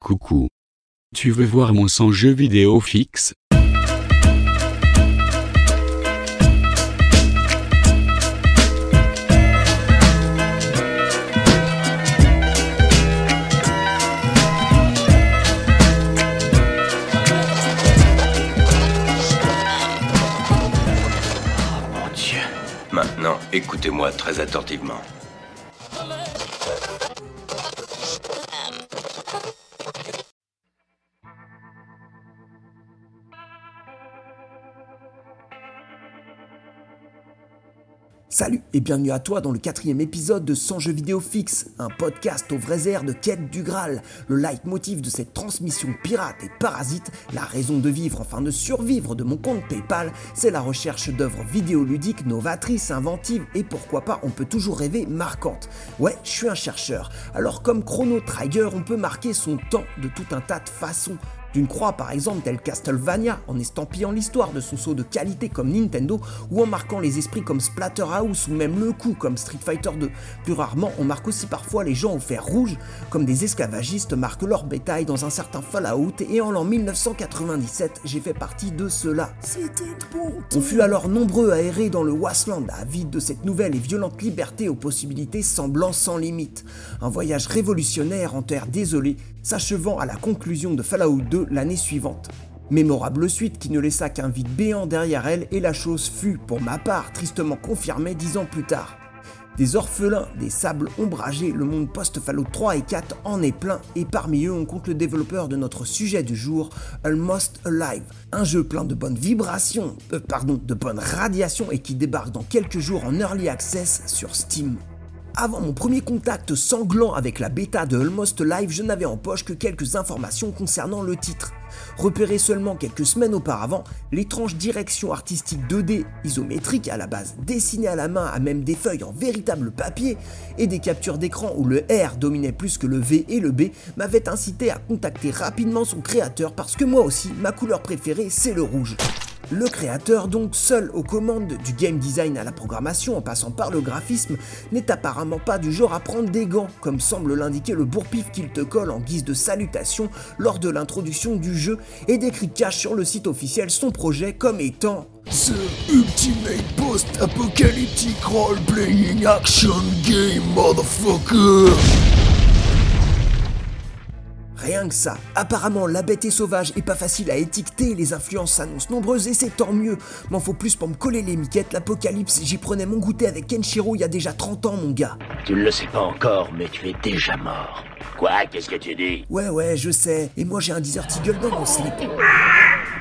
Coucou. Tu veux voir mon son jeu vidéo fixe? Mon Dieu. Maintenant, écoutez-moi très attentivement. Salut et bienvenue à toi dans le quatrième épisode de 100 jeux vidéo fixe, un podcast aux vrais airs de quête du Graal. Le leitmotiv de cette transmission pirate et parasite, la raison de vivre, enfin de survivre de mon compte PayPal, c'est la recherche d'œuvres vidéoludiques novatrices, inventives et pourquoi pas, on peut toujours rêver marquantes. Ouais, je suis un chercheur. Alors comme Chrono Trigger, on peut marquer son temps de tout un tas de façons d'une croix par exemple telle Castlevania en estampillant l'histoire de son saut de qualité comme Nintendo ou en marquant les esprits comme Splatterhouse ou même le coup comme Street Fighter 2. Plus rarement, on marque aussi parfois les gens au fer rouge comme des esclavagistes marquent leur bétail dans un certain Fallout et en l'an 1997, j'ai fait partie de cela. On fut alors nombreux à errer dans le Wasteland, avide de cette nouvelle et violente liberté aux possibilités semblant sans limite. Un voyage révolutionnaire en terre désolée, s'achevant à la conclusion de Fallout 2 l'année suivante. Mémorable suite qui ne laissa qu'un vide béant derrière elle et la chose fut, pour ma part, tristement confirmée dix ans plus tard. Des orphelins, des sables ombragés, le monde post-Fallout 3 et 4 en est plein, et parmi eux on compte le développeur de notre sujet du jour, Almost Alive, un jeu plein de bonnes vibrations, euh, pardon, de bonnes radiations et qui débarque dans quelques jours en early access sur Steam. Avant mon premier contact sanglant avec la bêta de Almost Live, je n'avais en poche que quelques informations concernant le titre. Repéré seulement quelques semaines auparavant, l'étrange direction artistique 2D isométrique à la base dessinée à la main à même des feuilles en véritable papier et des captures d'écran où le R dominait plus que le V et le B m'avait incité à contacter rapidement son créateur parce que moi aussi, ma couleur préférée c'est le rouge. Le créateur, donc seul aux commandes du game design à la programmation en passant par le graphisme, n'est apparemment pas du genre à prendre des gants, comme semble l'indiquer le bourpif qu'il te colle en guise de salutation lors de l'introduction du jeu et décrit cache sur le site officiel son projet comme étant The Ultimate Post-Apocalyptic Role-Playing Action Game, motherfucker! Rien que ça. Apparemment, la bête est sauvage et pas facile à étiqueter, les influences s'annoncent nombreuses et c'est tant mieux. M'en faut plus pour me coller les miquettes, l'apocalypse, j'y prenais mon goûter avec Kenshiro il y a déjà 30 ans, mon gars. Tu ne le sais pas encore, mais tu es déjà mort. Quoi? Qu'est-ce que tu dis? Ouais, ouais, je sais. Et moi, j'ai un Desert Eagle dans mon slip.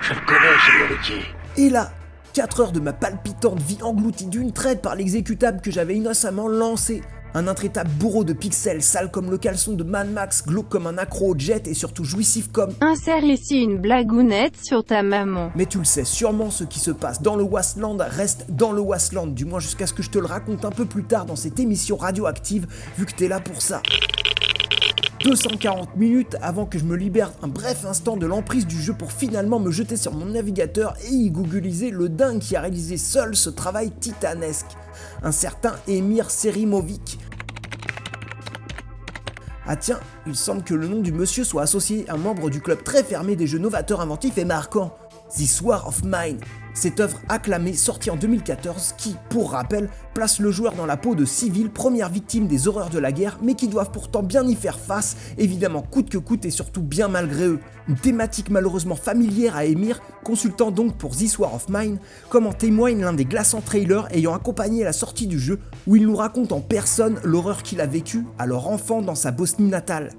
Je le connais, ce héritier. Et là, 4 heures de ma palpitante vie engloutie d'une traite par l'exécutable que j'avais innocemment lancé. Un intraitable bourreau de pixels, sale comme le caleçon de Mad Max, glauque comme un accro au jet et surtout jouissif comme... Insère ici une blagounette sur ta maman. Mais tu le sais sûrement, ce qui se passe dans le Wasteland reste dans le Wasteland, du moins jusqu'à ce que je te le raconte un peu plus tard dans cette émission radioactive, vu que t'es là pour ça. 240 minutes avant que je me libère un bref instant de l'emprise du jeu pour finalement me jeter sur mon navigateur et y googliser le dingue qui a réalisé seul ce travail titanesque. Un certain Emir Serimovic. Ah tiens, il semble que le nom du monsieur soit associé à un membre du club très fermé des jeux novateurs inventifs et marquants, This War of Mine. Cette œuvre acclamée sortie en 2014 qui, pour rappel, place le joueur dans la peau de civils, premières victimes des horreurs de la guerre, mais qui doivent pourtant bien y faire face, évidemment coûte que coûte et surtout bien malgré eux. Une thématique malheureusement familière à Emir, consultant donc pour This War of Mine, comme en témoigne l'un des glaçants trailers ayant accompagné la sortie du jeu, où il nous raconte en personne l'horreur qu'il a vécue alors enfant dans sa Bosnie natale.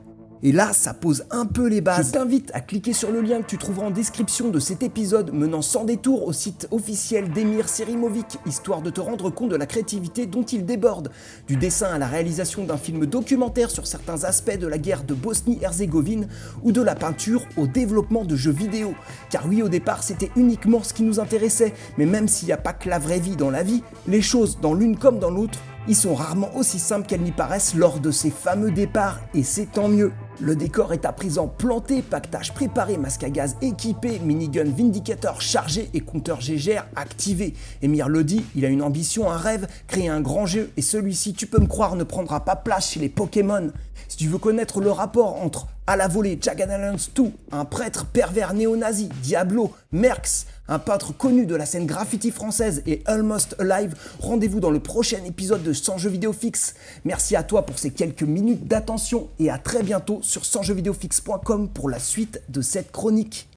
Et là, ça pose un peu les bases. Je t'invite à cliquer sur le lien que tu trouveras en description de cet épisode menant sans détour au site officiel d'Emir Serimovic, histoire de te rendre compte de la créativité dont il déborde. Du dessin à la réalisation d'un film documentaire sur certains aspects de la guerre de Bosnie-Herzégovine ou de la peinture au développement de jeux vidéo. Car oui, au départ, c'était uniquement ce qui nous intéressait, mais même s'il n'y a pas que la vraie vie dans la vie, les choses dans l'une comme dans l'autre, ils sont rarement aussi simples qu'elles n'y paraissent lors de ces fameux départs, et c'est tant mieux. Le décor est à présent planté, pactage préparé, masque à gaz équipé, minigun Vindicator chargé et compteur GGR activé. Emir le dit, il a une ambition, un rêve, créer un grand jeu et celui-ci, tu peux me croire, ne prendra pas place chez les Pokémon. Si tu veux connaître le rapport entre à la volée Jack Alliance 2, un prêtre pervers néo-nazi, Diablo, Merx, un peintre connu de la scène graffiti française et Almost Alive, rendez-vous dans le prochain épisode de 100 jeux vidéo fixe. Merci à toi pour ces quelques minutes d'attention et à très bientôt sur 100jeuxvidéofix.com pour la suite de cette chronique.